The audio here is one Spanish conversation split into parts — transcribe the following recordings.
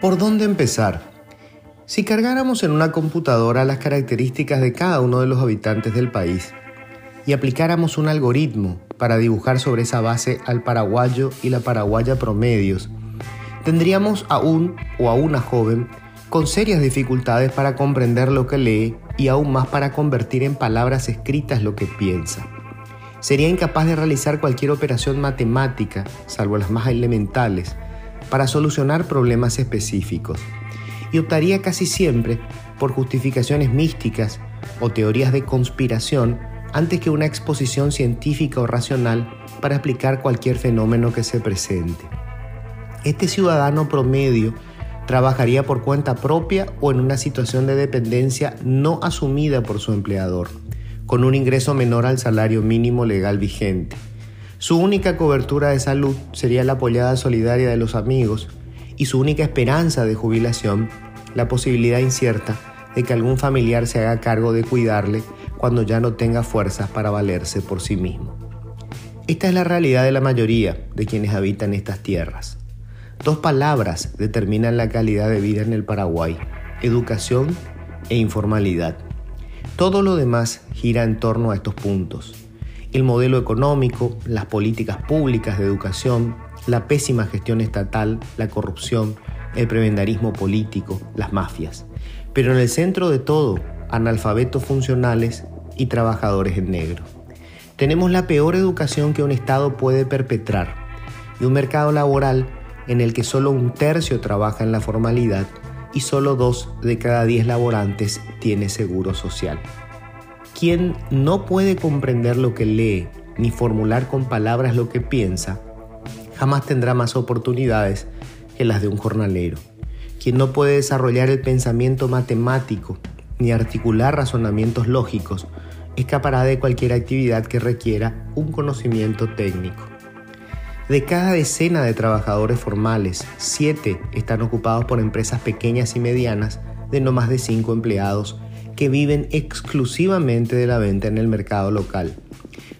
¿Por dónde empezar? Si cargáramos en una computadora las características de cada uno de los habitantes del país y aplicáramos un algoritmo para dibujar sobre esa base al paraguayo y la paraguaya promedios, tendríamos a un o a una joven con serias dificultades para comprender lo que lee y aún más para convertir en palabras escritas lo que piensa. Sería incapaz de realizar cualquier operación matemática, salvo las más elementales, para solucionar problemas específicos y optaría casi siempre por justificaciones místicas o teorías de conspiración antes que una exposición científica o racional para explicar cualquier fenómeno que se presente. Este ciudadano promedio trabajaría por cuenta propia o en una situación de dependencia no asumida por su empleador, con un ingreso menor al salario mínimo legal vigente su única cobertura de salud sería la apoyada solidaria de los amigos y su única esperanza de jubilación, la posibilidad incierta de que algún familiar se haga cargo de cuidarle cuando ya no tenga fuerzas para valerse por sí mismo. Esta es la realidad de la mayoría de quienes habitan estas tierras. Dos palabras determinan la calidad de vida en el Paraguay, educación e informalidad. Todo lo demás gira en torno a estos puntos el modelo económico, las políticas públicas de educación, la pésima gestión estatal, la corrupción, el prebendarismo político, las mafias. Pero en el centro de todo, analfabetos funcionales y trabajadores en negro. Tenemos la peor educación que un Estado puede perpetrar y un mercado laboral en el que solo un tercio trabaja en la formalidad y solo dos de cada diez laborantes tiene seguro social. Quien no puede comprender lo que lee ni formular con palabras lo que piensa, jamás tendrá más oportunidades que las de un jornalero. Quien no puede desarrollar el pensamiento matemático ni articular razonamientos lógicos, escapará de cualquier actividad que requiera un conocimiento técnico. De cada decena de trabajadores formales, siete están ocupados por empresas pequeñas y medianas de no más de cinco empleados que viven exclusivamente de la venta en el mercado local.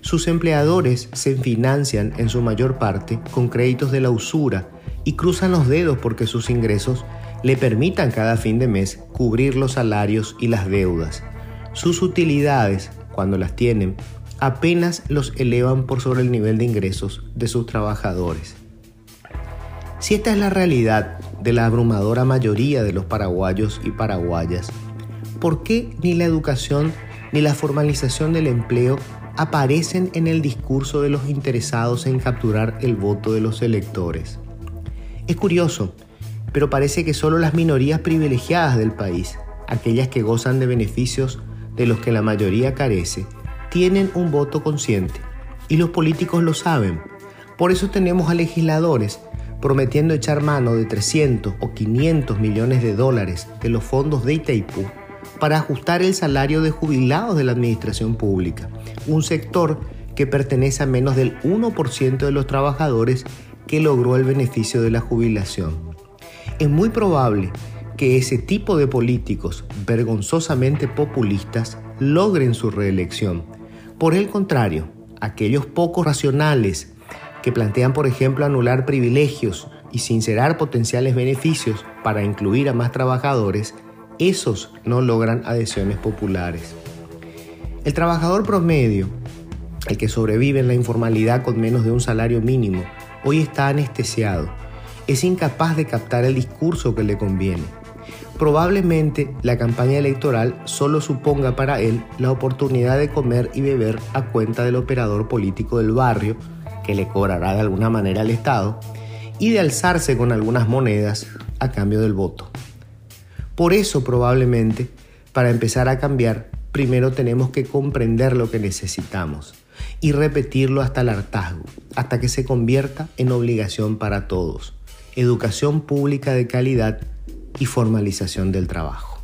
Sus empleadores se financian en su mayor parte con créditos de la usura y cruzan los dedos porque sus ingresos le permitan cada fin de mes cubrir los salarios y las deudas. Sus utilidades, cuando las tienen, apenas los elevan por sobre el nivel de ingresos de sus trabajadores. Si esta es la realidad de la abrumadora mayoría de los paraguayos y paraguayas, ¿por qué ni la educación ni la formalización del empleo aparecen en el discurso de los interesados en capturar el voto de los electores? Es curioso, pero parece que solo las minorías privilegiadas del país, aquellas que gozan de beneficios de los que la mayoría carece, tienen un voto consciente. Y los políticos lo saben. Por eso tenemos a legisladores prometiendo echar mano de 300 o 500 millones de dólares de los fondos de Itaipú para ajustar el salario de jubilados de la administración pública, un sector que pertenece a menos del 1% de los trabajadores que logró el beneficio de la jubilación. Es muy probable que ese tipo de políticos vergonzosamente populistas logren su reelección. Por el contrario, aquellos pocos racionales que plantean, por ejemplo, anular privilegios y sincerar potenciales beneficios para incluir a más trabajadores, esos no logran adhesiones populares. El trabajador promedio, el que sobrevive en la informalidad con menos de un salario mínimo, hoy está anestesiado. Es incapaz de captar el discurso que le conviene. Probablemente la campaña electoral solo suponga para él la oportunidad de comer y beber a cuenta del operador político del barrio, que le cobrará de alguna manera al Estado, y de alzarse con algunas monedas a cambio del voto. Por eso probablemente, para empezar a cambiar, primero tenemos que comprender lo que necesitamos y repetirlo hasta el hartazgo, hasta que se convierta en obligación para todos. Educación pública de calidad y formalización del trabajo.